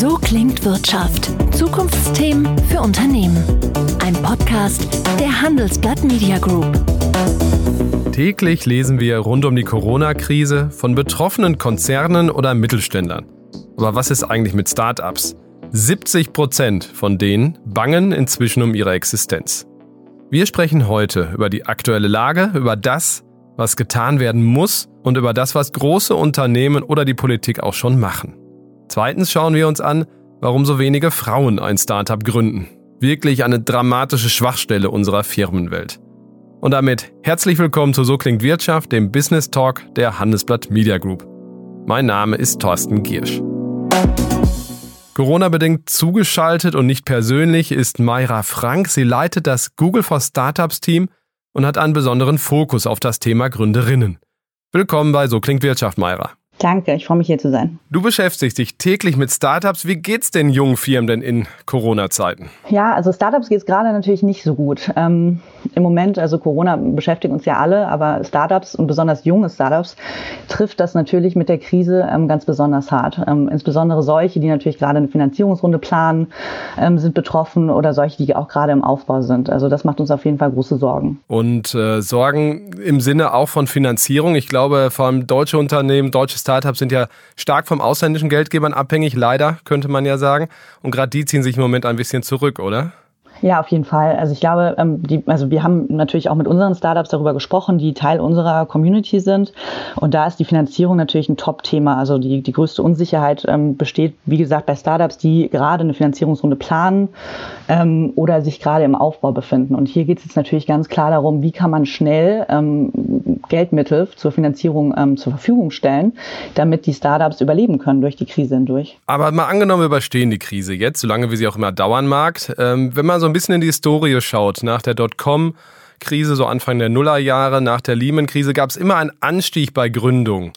So klingt Wirtschaft. Zukunftsthemen für Unternehmen. Ein Podcast der Handelsblatt Media Group. Täglich lesen wir rund um die Corona-Krise von betroffenen Konzernen oder Mittelständlern. Aber was ist eigentlich mit Startups? 70 Prozent von denen bangen inzwischen um ihre Existenz. Wir sprechen heute über die aktuelle Lage, über das, was getan werden muss und über das, was große Unternehmen oder die Politik auch schon machen. Zweitens schauen wir uns an, warum so wenige Frauen ein Startup gründen. Wirklich eine dramatische Schwachstelle unserer Firmenwelt. Und damit herzlich willkommen zu So klingt Wirtschaft, dem Business Talk der Handelsblatt Media Group. Mein Name ist Thorsten Giersch. Corona-bedingt zugeschaltet und nicht persönlich ist Mayra Frank. Sie leitet das Google for Startups Team und hat einen besonderen Fokus auf das Thema Gründerinnen. Willkommen bei So klingt Wirtschaft, Mayra. Danke, ich freue mich hier zu sein. Du beschäftigst dich täglich mit Startups. Wie geht's den jungen Firmen denn in Corona-Zeiten? Ja, also Startups geht es gerade natürlich nicht so gut. Ähm, Im Moment, also Corona beschäftigt uns ja alle, aber Startups und besonders junge Startups trifft das natürlich mit der Krise ähm, ganz besonders hart. Ähm, insbesondere solche, die natürlich gerade eine Finanzierungsrunde planen, ähm, sind betroffen oder solche, die auch gerade im Aufbau sind. Also das macht uns auf jeden Fall große Sorgen. Und äh, Sorgen im Sinne auch von Finanzierung. Ich glaube, vor allem deutsche Unternehmen, deutsche Startups sind ja stark vom ausländischen Geldgebern abhängig, leider, könnte man ja sagen. Und gerade die ziehen sich im Moment ein bisschen zurück, oder? Ja, auf jeden Fall. Also ich glaube, ähm, die, also wir haben natürlich auch mit unseren Startups darüber gesprochen, die Teil unserer Community sind. Und da ist die Finanzierung natürlich ein Top-Thema. Also die, die größte Unsicherheit ähm, besteht, wie gesagt, bei Startups, die gerade eine Finanzierungsrunde planen ähm, oder sich gerade im Aufbau befinden. Und hier geht es jetzt natürlich ganz klar darum, wie kann man schnell ähm, Geldmittel zur Finanzierung ähm, zur Verfügung stellen, damit die Startups überleben können durch die Krise hindurch. Aber mal angenommen, wir überstehen die Krise jetzt, solange wie sie auch immer dauern mag. Ähm, wenn man so ein bisschen in die Historie schaut, nach der Dotcom, Krise, so Anfang der Nullerjahre, nach der Lehman-Krise, gab es immer einen Anstieg bei Gründung.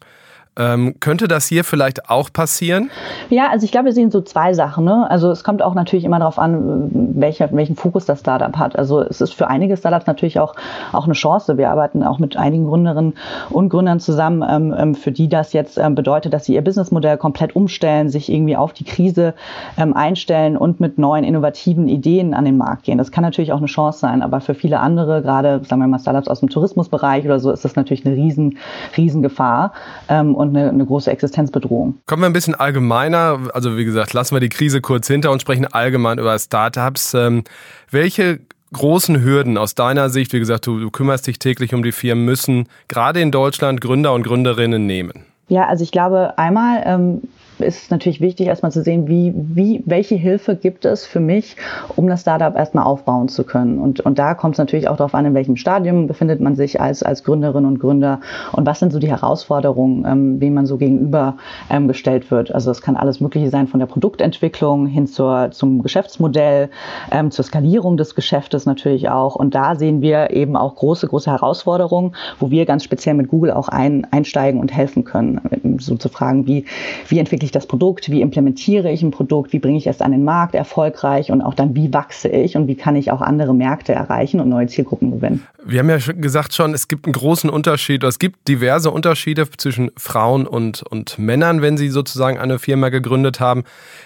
Ähm, könnte das hier vielleicht auch passieren? Ja, also ich glaube, wir sehen so zwei Sachen. Ne? Also es kommt auch natürlich immer darauf an, welcher, welchen Fokus das Startup hat. Also es ist für einige Startups natürlich auch, auch eine Chance. Wir arbeiten auch mit einigen Gründerinnen und Gründern zusammen, ähm, ähm für die das jetzt ähm, bedeutet, dass sie ihr Businessmodell komplett umstellen, sich irgendwie auf die Krise ähm, einstellen und mit neuen innovativen Ideen an den Markt gehen. Das kann natürlich auch eine Chance sein, aber für viele andere, gerade sagen wir mal Startups aus dem Tourismusbereich oder so, ist das natürlich eine riesen, riesen Gefahr. Ähm, und eine, eine große Existenzbedrohung. Kommen wir ein bisschen allgemeiner, also wie gesagt, lassen wir die Krise kurz hinter und sprechen allgemein über Startups. Ähm, welche großen Hürden aus deiner Sicht, wie gesagt, du, du kümmerst dich täglich um die Firmen, müssen gerade in Deutschland Gründer und Gründerinnen nehmen? Ja, also ich glaube, einmal ähm, ist es natürlich wichtig, erstmal zu sehen, wie, wie, welche Hilfe gibt es für mich, um das Startup erstmal aufbauen zu können. Und, und da kommt es natürlich auch darauf an, in welchem Stadium befindet man sich als, als Gründerin und Gründer und was sind so die Herausforderungen, ähm, wem man so gegenüber ähm, gestellt wird. Also es kann alles Mögliche sein, von der Produktentwicklung hin zur, zum Geschäftsmodell, ähm, zur Skalierung des Geschäftes natürlich auch. Und da sehen wir eben auch große, große Herausforderungen, wo wir ganz speziell mit Google auch ein, einsteigen und helfen können. So zu fragen, wie, wie entwickle das Produkt, wie implementiere ich ein Produkt, wie bringe ich es an den Markt erfolgreich und auch dann, wie wachse ich und wie kann ich auch andere Märkte erreichen und neue Zielgruppen gewinnen. Wir haben ja gesagt schon, es gibt einen großen Unterschied, es gibt diverse Unterschiede zwischen Frauen und, und Männern, wenn sie sozusagen eine Firma gegründet haben.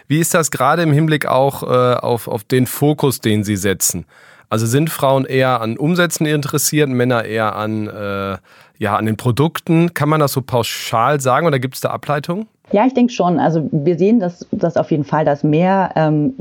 Wie ist das gerade im Hinblick auch äh, auf, auf den Fokus, den sie setzen? Also sind Frauen eher an Umsätzen interessiert, Männer eher an, äh, ja, an den Produkten? Kann man das so pauschal sagen oder gibt es da Ableitungen? Ja, ich denke schon. Also wir sehen dass, dass auf jeden Fall, dass mehr ähm,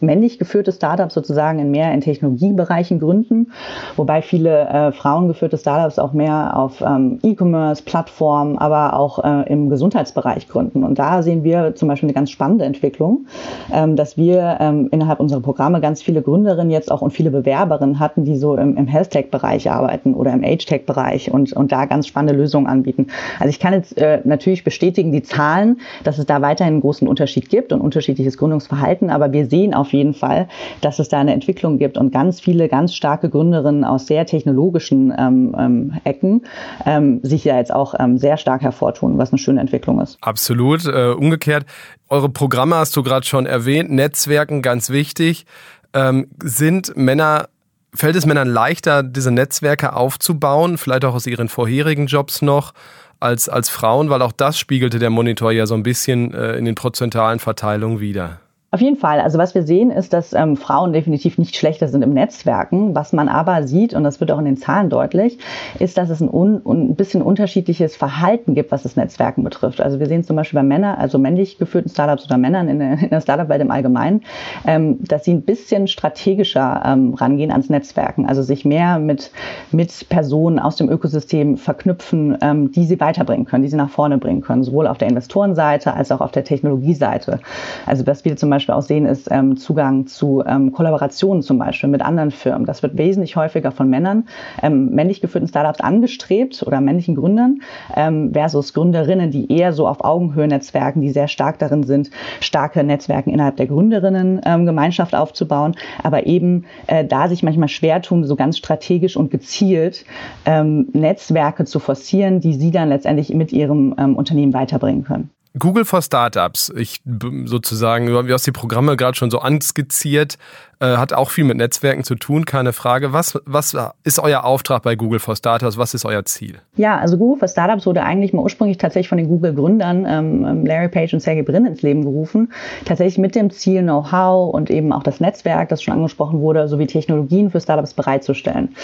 männlich geführte Startups sozusagen in mehr in Technologiebereichen gründen, wobei viele äh, frauengeführte Startups auch mehr auf ähm, E-Commerce, Plattformen, aber auch äh, im Gesundheitsbereich gründen. Und da sehen wir zum Beispiel eine ganz spannende Entwicklung, ähm, dass wir ähm, innerhalb unserer Programme ganz viele Gründerinnen jetzt auch und viele Bewerberinnen hatten, die so im, im Health-Tech-Bereich arbeiten oder im Age-Tech-Bereich und, und da ganz spannende Lösungen anbieten. Also ich kann jetzt äh, natürlich bestätigen, die Zahlen Zahlen, dass es da weiterhin einen großen Unterschied gibt und unterschiedliches Gründungsverhalten. Aber wir sehen auf jeden Fall, dass es da eine Entwicklung gibt und ganz viele ganz starke Gründerinnen aus sehr technologischen ähm, ähm, Ecken ähm, sich ja jetzt auch ähm, sehr stark hervortun, was eine schöne Entwicklung ist. Absolut. Äh, umgekehrt, eure Programme hast du gerade schon erwähnt, Netzwerken ganz wichtig. Ähm, sind Männer Fällt es Männern leichter, diese Netzwerke aufzubauen, vielleicht auch aus ihren vorherigen Jobs noch? als, als Frauen? Weil auch das spiegelte der Monitor ja so ein bisschen äh, in den prozentualen Verteilungen wieder. Auf jeden Fall. Also was wir sehen, ist, dass ähm, Frauen definitiv nicht schlechter sind im Netzwerken. Was man aber sieht, und das wird auch in den Zahlen deutlich, ist, dass es ein, un, ein bisschen unterschiedliches Verhalten gibt, was das Netzwerken betrifft. Also wir sehen zum Beispiel bei Männern, also männlich geführten Startups oder Männern in der, der Startup-Welt im Allgemeinen, ähm, dass sie ein bisschen strategischer ähm, rangehen ans Netzwerken. Also sich mehr mit, mit Personen aus dem Ökosystem verknüpfen, ähm, die sie weiterbringen können, die sie nach vorne bringen können, sowohl auf der Investorenseite als auch auf der Technologieseite. Also was wir zum Beispiel Beispiel auch sehen, ist ähm, Zugang zu ähm, Kollaborationen zum Beispiel mit anderen Firmen. Das wird wesentlich häufiger von Männern, ähm, männlich geführten Startups angestrebt oder männlichen Gründern ähm, versus Gründerinnen, die eher so auf Augenhöhe Netzwerken, die sehr stark darin sind, starke Netzwerke innerhalb der Gründerinnen-Gemeinschaft ähm, aufzubauen, aber eben äh, da sich manchmal schwer tun, so ganz strategisch und gezielt ähm, Netzwerke zu forcieren, die sie dann letztendlich mit ihrem Unternehmen weiterbringen können. Google for Startups, ich sozusagen, du hast die Programme gerade schon so anskizziert, äh, hat auch viel mit Netzwerken zu tun, keine Frage. Was, was ist euer Auftrag bei Google for Startups? Was ist euer Ziel? Ja, also Google for Startups wurde eigentlich mal ursprünglich tatsächlich von den Google-Gründern ähm, ähm, Larry Page und Sergey Brin ins Leben gerufen. Tatsächlich mit dem Ziel, Know-how und eben auch das Netzwerk, das schon angesprochen wurde, sowie Technologien für Startups bereitzustellen.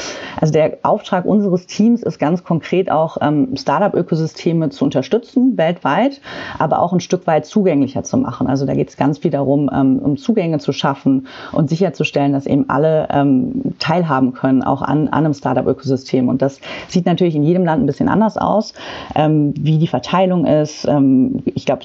Also der Auftrag unseres Teams ist ganz konkret auch, ähm, Startup-Ökosysteme zu unterstützen, weltweit, aber auch ein Stück weit zugänglicher zu machen. Also da geht es ganz viel darum, ähm, um Zugänge zu schaffen und sich sicherzustellen, dass eben alle ähm, teilhaben können, auch an, an einem Startup-Ökosystem. Und das sieht natürlich in jedem Land ein bisschen anders aus, ähm, wie die Verteilung ist. Ähm, ich glaube,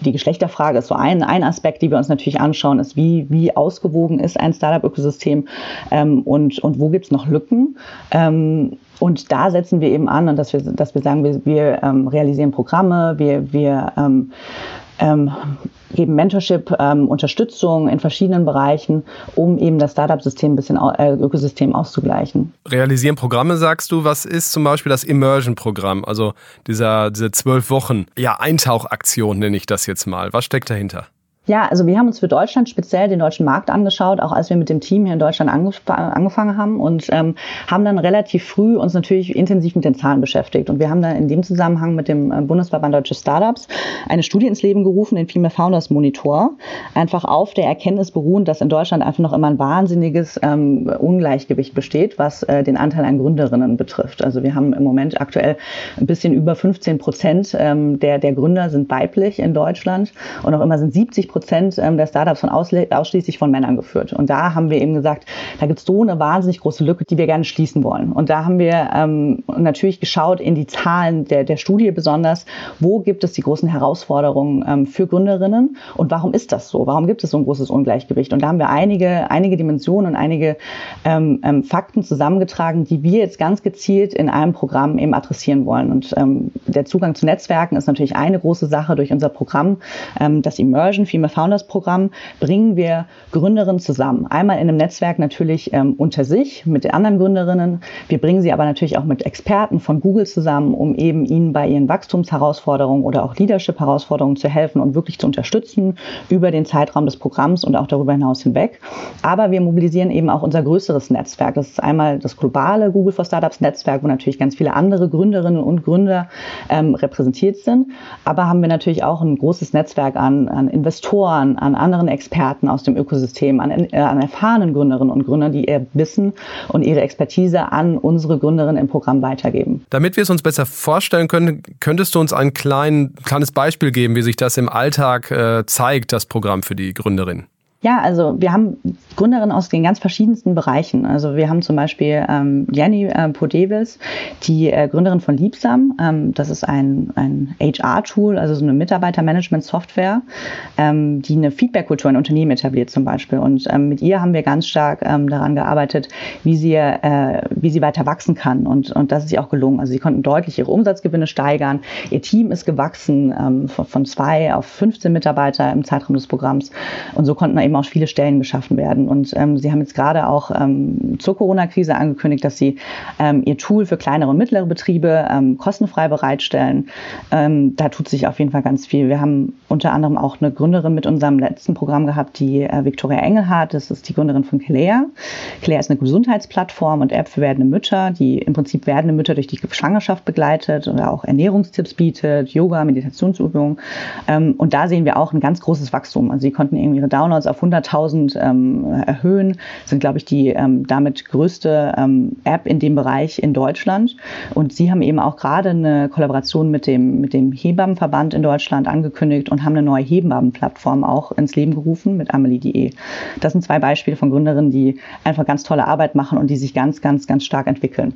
die Geschlechterfrage ist so ein, ein Aspekt, die wir uns natürlich anschauen, ist, wie, wie ausgewogen ist ein Startup-Ökosystem ähm, und, und wo gibt es noch Lücken. Ähm, und da setzen wir eben an, und dass wir, dass wir sagen, wir, wir ähm, realisieren Programme, wir, wir ähm, ähm, geben Mentorship, ähm, Unterstützung in verschiedenen Bereichen, um eben das Startup-System ein bisschen äh, Ökosystem auszugleichen. Realisieren Programme, sagst du. Was ist zum Beispiel das Immersion-Programm? Also dieser, diese zwölf Wochen, ja, Eintauchaktion nenne ich das jetzt mal. Was steckt dahinter? Ja, also wir haben uns für Deutschland speziell den deutschen Markt angeschaut, auch als wir mit dem Team hier in Deutschland angef angefangen haben und ähm, haben dann relativ früh uns natürlich intensiv mit den Zahlen beschäftigt. Und wir haben dann in dem Zusammenhang mit dem äh, Bundesverband Deutsche Startups eine Studie ins Leben gerufen, den Female Founders Monitor, einfach auf der Erkenntnis beruhend, dass in Deutschland einfach noch immer ein wahnsinniges ähm, Ungleichgewicht besteht, was äh, den Anteil an Gründerinnen betrifft. Also wir haben im Moment aktuell ein bisschen über 15 Prozent ähm, der, der Gründer sind weiblich in Deutschland und auch immer sind 70 Prozent Prozent ähm, der Startups von ausschließlich von Männern geführt. Und da haben wir eben gesagt, da gibt es so eine wahnsinnig große Lücke, die wir gerne schließen wollen. Und da haben wir ähm, natürlich geschaut in die Zahlen der, der Studie besonders, wo gibt es die großen Herausforderungen ähm, für Gründerinnen und warum ist das so? Warum gibt es so ein großes Ungleichgewicht? Und da haben wir einige, einige Dimensionen und einige ähm, ähm, Fakten zusammengetragen, die wir jetzt ganz gezielt in einem Programm eben adressieren wollen. Und ähm, der Zugang zu Netzwerken ist natürlich eine große Sache durch unser Programm, das Immersion, Female Founders Programm bringen wir Gründerinnen zusammen. Einmal in einem Netzwerk natürlich ähm, unter sich mit den anderen Gründerinnen. Wir bringen sie aber natürlich auch mit Experten von Google zusammen, um eben ihnen bei ihren Wachstumsherausforderungen oder auch Leadership-Herausforderungen zu helfen und wirklich zu unterstützen über den Zeitraum des Programms und auch darüber hinaus hinweg. Aber wir mobilisieren eben auch unser größeres Netzwerk. Das ist einmal das globale Google for Startups Netzwerk, wo natürlich ganz viele andere Gründerinnen und Gründer ähm, repräsentiert sind. Aber haben wir natürlich auch ein großes Netzwerk an, an Investoren, Mentoren, an anderen Experten aus dem Ökosystem, an, äh, an erfahrenen Gründerinnen und Gründern, die ihr Wissen und ihre Expertise an unsere Gründerinnen im Programm weitergeben. Damit wir es uns besser vorstellen können, könntest du uns ein klein, kleines Beispiel geben, wie sich das im Alltag äh, zeigt, das Programm für die Gründerin? Ja, also wir haben Gründerinnen aus den ganz verschiedensten Bereichen. Also wir haben zum Beispiel ähm, Jenny äh, Podevis, die äh, Gründerin von Liebsam. Ähm, das ist ein, ein HR-Tool, also so eine Mitarbeitermanagement-Software, ähm, die eine Feedback-Kultur in Unternehmen etabliert zum Beispiel. Und ähm, mit ihr haben wir ganz stark ähm, daran gearbeitet, wie sie, äh, wie sie weiter wachsen kann. Und, und das ist ihr auch gelungen. Also sie konnten deutlich ihre Umsatzgewinne steigern. Ihr Team ist gewachsen ähm, von, von zwei auf 15 Mitarbeiter im Zeitraum des Programms. Und so konnten wir eben auch viele Stellen geschaffen werden. Und ähm, Sie haben jetzt gerade auch ähm, zur Corona-Krise angekündigt, dass Sie ähm, Ihr Tool für kleinere und mittlere Betriebe ähm, kostenfrei bereitstellen. Ähm, da tut sich auf jeden Fall ganz viel. Wir haben unter anderem auch eine Gründerin mit unserem letzten Programm gehabt, die äh, Victoria Engelhardt. Das ist die Gründerin von Kelea. Kelea ist eine Gesundheitsplattform und App für werdende Mütter, die im Prinzip werdende Mütter durch die Schwangerschaft begleitet oder auch Ernährungstipps bietet, Yoga, Meditationsübungen. Ähm, und da sehen wir auch ein ganz großes Wachstum. Also sie konnten irgendwie ihre Downloads auf 100.000 ähm, erhöhen, sind, glaube ich, die ähm, damit größte ähm, App in dem Bereich in Deutschland. Und sie haben eben auch gerade eine Kollaboration mit dem, mit dem Hebammenverband in Deutschland angekündigt und haben eine neue Hebammenplattform auch ins Leben gerufen mit Amelie.de. Das sind zwei Beispiele von Gründerinnen, die einfach ganz tolle Arbeit machen und die sich ganz, ganz, ganz stark entwickeln.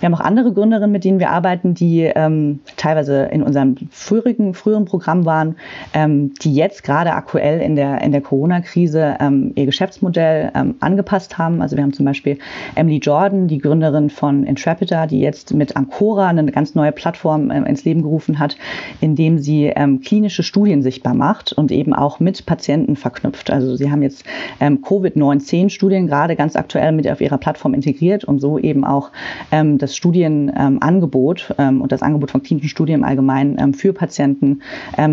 Wir haben auch andere Gründerinnen, mit denen wir arbeiten, die ähm, teilweise in unserem früheren, früheren Programm waren, ähm, die jetzt gerade aktuell in der, in der Corona-Krise ähm, ihr Geschäftsmodell ähm, angepasst haben. Also wir haben zum Beispiel Emily Jordan, die Gründerin von Intrepida, die jetzt mit Ancora eine ganz neue Plattform ähm, ins Leben gerufen hat, indem sie ähm, klinische Studien sichtbar macht und eben auch mit Patienten verknüpft. Also sie haben jetzt ähm, Covid-19-Studien gerade ganz aktuell mit auf ihrer Plattform integriert und so eben auch ähm, das Studienangebot und das Angebot von klinischen Studien im Allgemeinen für Patienten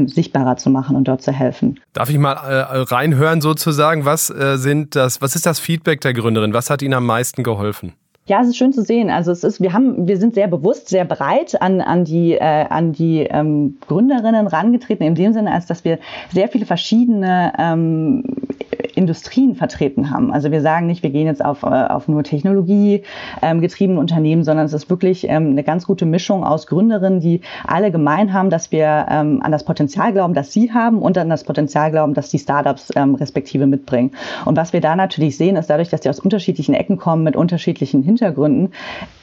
sichtbarer zu machen und dort zu helfen. Darf ich mal äh, reinhören sozusagen, was äh, sind das, was ist das Feedback der Gründerin? Was hat Ihnen am meisten geholfen? Ja, es ist schön zu sehen. Also es ist, wir haben, wir sind sehr bewusst, sehr breit an, an die, äh, an die ähm, Gründerinnen rangetreten, in dem Sinne, als dass wir sehr viele verschiedene ähm, Industrien vertreten haben. Also wir sagen nicht, wir gehen jetzt auf, äh, auf nur Technologie ähm, Unternehmen, sondern es ist wirklich ähm, eine ganz gute Mischung aus Gründerinnen, die alle gemein haben, dass wir ähm, an das Potenzial glauben, das sie haben und an das Potenzial glauben, dass die Startups ähm, respektive mitbringen. Und was wir da natürlich sehen, ist dadurch, dass die aus unterschiedlichen Ecken kommen mit unterschiedlichen Hintergründen,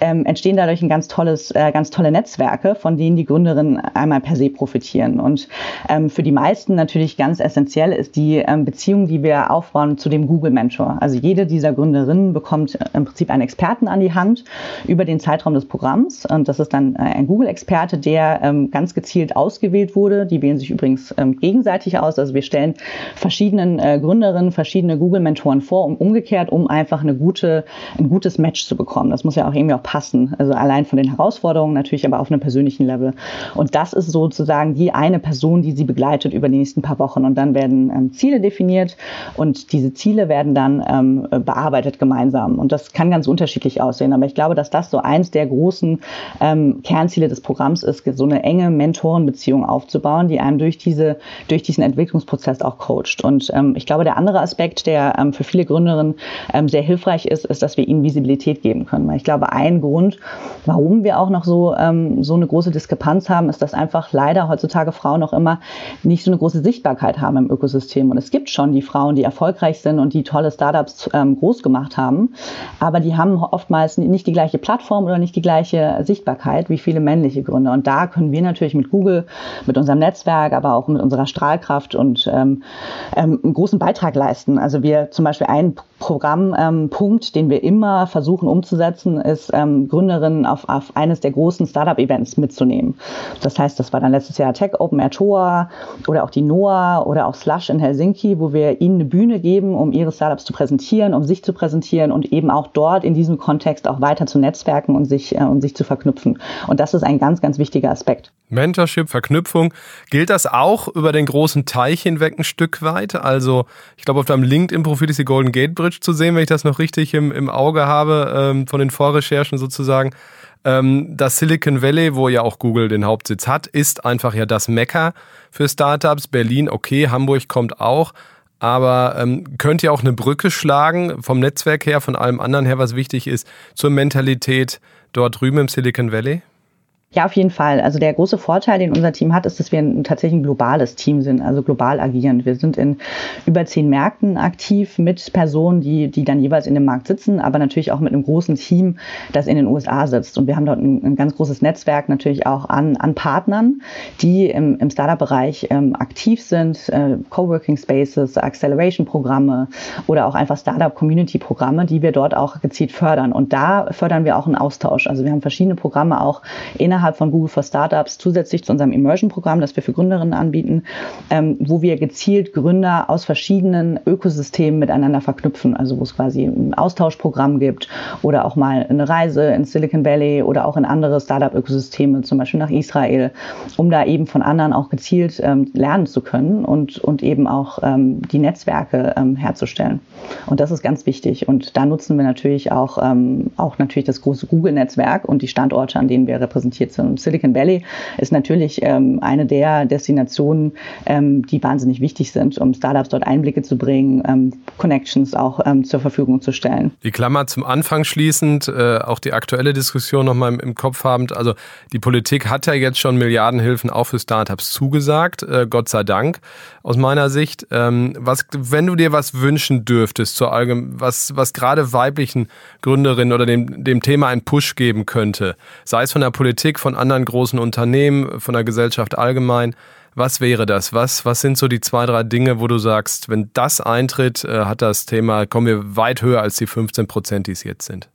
ähm, entstehen dadurch ein ganz tolles, äh, ganz tolle Netzwerke, von denen die Gründerinnen einmal per se profitieren. Und ähm, für die meisten natürlich ganz essentiell ist die ähm, Beziehung, die wir aufbauen zu dem Google Mentor. Also jede dieser Gründerinnen bekommt im Prinzip einen Experten an die Hand über den Zeitraum des Programms. Und das ist dann äh, ein Google-Experte, der ähm, ganz gezielt ausgewählt wurde. Die wählen sich übrigens ähm, gegenseitig aus. Also wir stellen verschiedenen äh, Gründerinnen verschiedene Google-Mentoren vor, um umgekehrt, um einfach eine gute, ein gutes Match zu bekommen. Das muss ja auch irgendwie auch passen. Also allein von den Herausforderungen natürlich, aber auf einem persönlichen Level. Und das ist sozusagen die eine Person, die sie begleitet über die nächsten paar Wochen. Und dann werden ähm, Ziele definiert und diese Ziele werden dann ähm, bearbeitet gemeinsam. Und das kann ganz unterschiedlich aussehen. Aber ich glaube, dass das so eins der großen ähm, Kernziele des Programms ist, so eine enge Mentorenbeziehung aufzubauen, die einem durch diese, durch diesen Entwicklungsprozess auch coacht. Und ähm, ich glaube, der andere Aspekt, der ähm, für viele Gründerinnen ähm, sehr hilfreich ist, ist, dass wir ihnen Visibilität geben können. Weil ich glaube, ein Grund, warum wir auch noch so, ähm, so eine große Diskrepanz haben, ist, dass einfach leider heutzutage Frauen noch immer nicht so eine große Sichtbarkeit haben im Ökosystem. Und es gibt schon die Frauen, die erfolgreich sind und die tolle Startups ähm, groß gemacht haben, aber die haben oftmals nicht die gleiche Plattform oder nicht die gleiche Sichtbarkeit wie viele männliche Gründer. Und da können wir natürlich mit Google, mit unserem Netzwerk, aber auch mit unserer Strahlkraft und ähm, ähm, einen großen Beitrag leisten. Also wir zum Beispiel ein Programmpunkt, ähm, den wir immer versuchen umzusetzen, ist ähm, Gründerinnen auf, auf eines der großen Startup-Events mitzunehmen. Das heißt, das war dann letztes Jahr Tech Open Air Tour oder auch die NOAA oder auch Slush in Helsinki, wo wir ihnen eine Bühne geben, um ihre Startups zu präsentieren, um sich zu präsentieren und eben auch dort in diesem Kontext auch weiter zu netzwerken und sich, äh, und sich zu verknüpfen. Und das ist ein ganz, ganz wichtiger Aspekt. Mentorship, Verknüpfung. Gilt das auch über den großen Teich hinweg ein Stück weit? Also, ich glaube, auf deinem LinkedIn-Profil ist die Golden Gate Bridge zu sehen, wenn ich das noch richtig im, im Auge habe, ähm, von den Vorrecherchen sozusagen. Ähm, das Silicon Valley, wo ja auch Google den Hauptsitz hat, ist einfach ja das Mekka für Startups. Berlin, okay, Hamburg kommt auch. Aber ähm, könnt ihr auch eine Brücke schlagen vom Netzwerk her, von allem anderen her, was wichtig ist, zur Mentalität dort drüben im Silicon Valley? Ja, auf jeden Fall. Also der große Vorteil, den unser Team hat, ist, dass wir ein, tatsächlich ein globales Team sind, also global agieren. Wir sind in über zehn Märkten aktiv mit Personen, die, die dann jeweils in dem Markt sitzen, aber natürlich auch mit einem großen Team, das in den USA sitzt. Und wir haben dort ein, ein ganz großes Netzwerk natürlich auch an, an Partnern, die im, im Startup-Bereich ähm, aktiv sind, äh, Coworking Spaces, Acceleration-Programme oder auch einfach Startup-Community-Programme, die wir dort auch gezielt fördern. Und da fördern wir auch einen Austausch. Also wir haben verschiedene Programme auch innerhalb innerhalb von Google for Startups zusätzlich zu unserem Immersion-Programm, das wir für Gründerinnen anbieten, ähm, wo wir gezielt Gründer aus verschiedenen Ökosystemen miteinander verknüpfen. Also wo es quasi ein Austauschprogramm gibt oder auch mal eine Reise in Silicon Valley oder auch in andere Startup-Ökosysteme, zum Beispiel nach Israel, um da eben von anderen auch gezielt ähm, lernen zu können und, und eben auch ähm, die Netzwerke ähm, herzustellen. Und das ist ganz wichtig. Und da nutzen wir natürlich auch, ähm, auch natürlich das große Google-Netzwerk und die Standorte, an denen wir repräsentiert sind. Und Silicon Valley ist natürlich ähm, eine der Destinationen, ähm, die wahnsinnig wichtig sind, um Startups dort Einblicke zu bringen, ähm, Connections auch ähm, zur Verfügung zu stellen. Die Klammer zum Anfang schließend, äh, auch die aktuelle Diskussion nochmal im, im Kopf habend. Also die Politik hat ja jetzt schon Milliardenhilfen auch für Startups zugesagt, äh, Gott sei Dank, aus meiner Sicht. Ähm, was, wenn du dir was wünschen dürftest, zur Allgeme was, was gerade weiblichen Gründerinnen oder dem, dem Thema einen Push geben könnte, sei es von der Politik, von anderen großen Unternehmen, von der Gesellschaft allgemein, was wäre das? Was, was sind so die zwei, drei Dinge, wo du sagst, wenn das eintritt, äh, hat das Thema, kommen wir weit höher als die 15 Prozent, die es jetzt sind?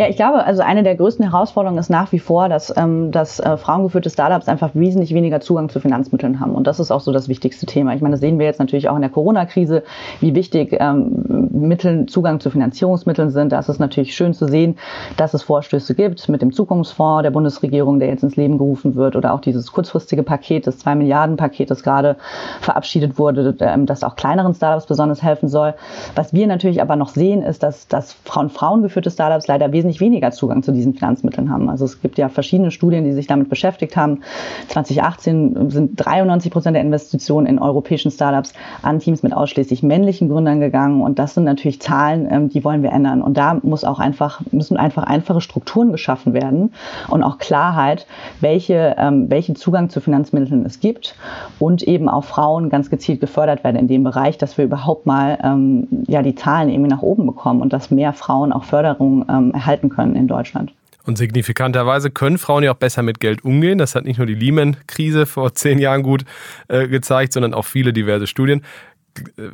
Ja, ich glaube, also eine der größten Herausforderungen ist nach wie vor, dass, ähm, dass äh, frauengeführte Startups einfach wesentlich weniger Zugang zu Finanzmitteln haben. Und das ist auch so das wichtigste Thema. Ich meine, das sehen wir jetzt natürlich auch in der Corona-Krise, wie wichtig ähm, Mittel, Zugang zu Finanzierungsmitteln sind. Da ist es natürlich schön zu sehen, dass es Vorstöße gibt mit dem Zukunftsfonds der Bundesregierung, der jetzt ins Leben gerufen wird, oder auch dieses kurzfristige Paket, das 2 Milliarden Paket, das gerade verabschiedet wurde, ähm, das auch kleineren Startups besonders helfen soll. Was wir natürlich aber noch sehen, ist, dass, dass Frauen, frauengeführte Startups leider wesentlich wesentlich weniger Zugang zu diesen Finanzmitteln haben. Also es gibt ja verschiedene Studien, die sich damit beschäftigt haben. 2018 sind 93 Prozent der Investitionen in europäischen Startups an Teams mit ausschließlich männlichen Gründern gegangen. Und das sind natürlich Zahlen, ähm, die wollen wir ändern. Und da muss auch einfach, müssen einfach einfache Strukturen geschaffen werden und auch Klarheit, welche, ähm, welchen Zugang zu Finanzmitteln es gibt und eben auch Frauen ganz gezielt gefördert werden in dem Bereich, dass wir überhaupt mal ähm, ja, die Zahlen irgendwie nach oben bekommen und dass mehr Frauen auch Förderung erhalten halten können in Deutschland. Und signifikanterweise können Frauen ja auch besser mit Geld umgehen. Das hat nicht nur die Lehman-Krise vor zehn Jahren gut äh, gezeigt, sondern auch viele diverse Studien.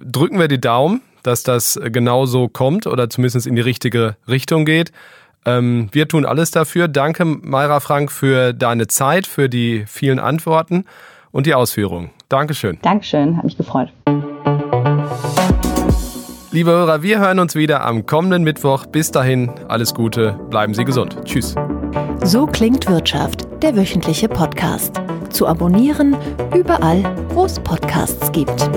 Drücken wir die Daumen, dass das genauso kommt oder zumindest in die richtige Richtung geht. Ähm, wir tun alles dafür. Danke, Mayra Frank, für deine Zeit, für die vielen Antworten und die Ausführungen. Dankeschön. Dankeschön, hat mich gefreut. Liebe Hörer, wir hören uns wieder am kommenden Mittwoch. Bis dahin, alles Gute, bleiben Sie gesund. Tschüss. So klingt Wirtschaft, der wöchentliche Podcast. Zu abonnieren überall, wo es Podcasts gibt.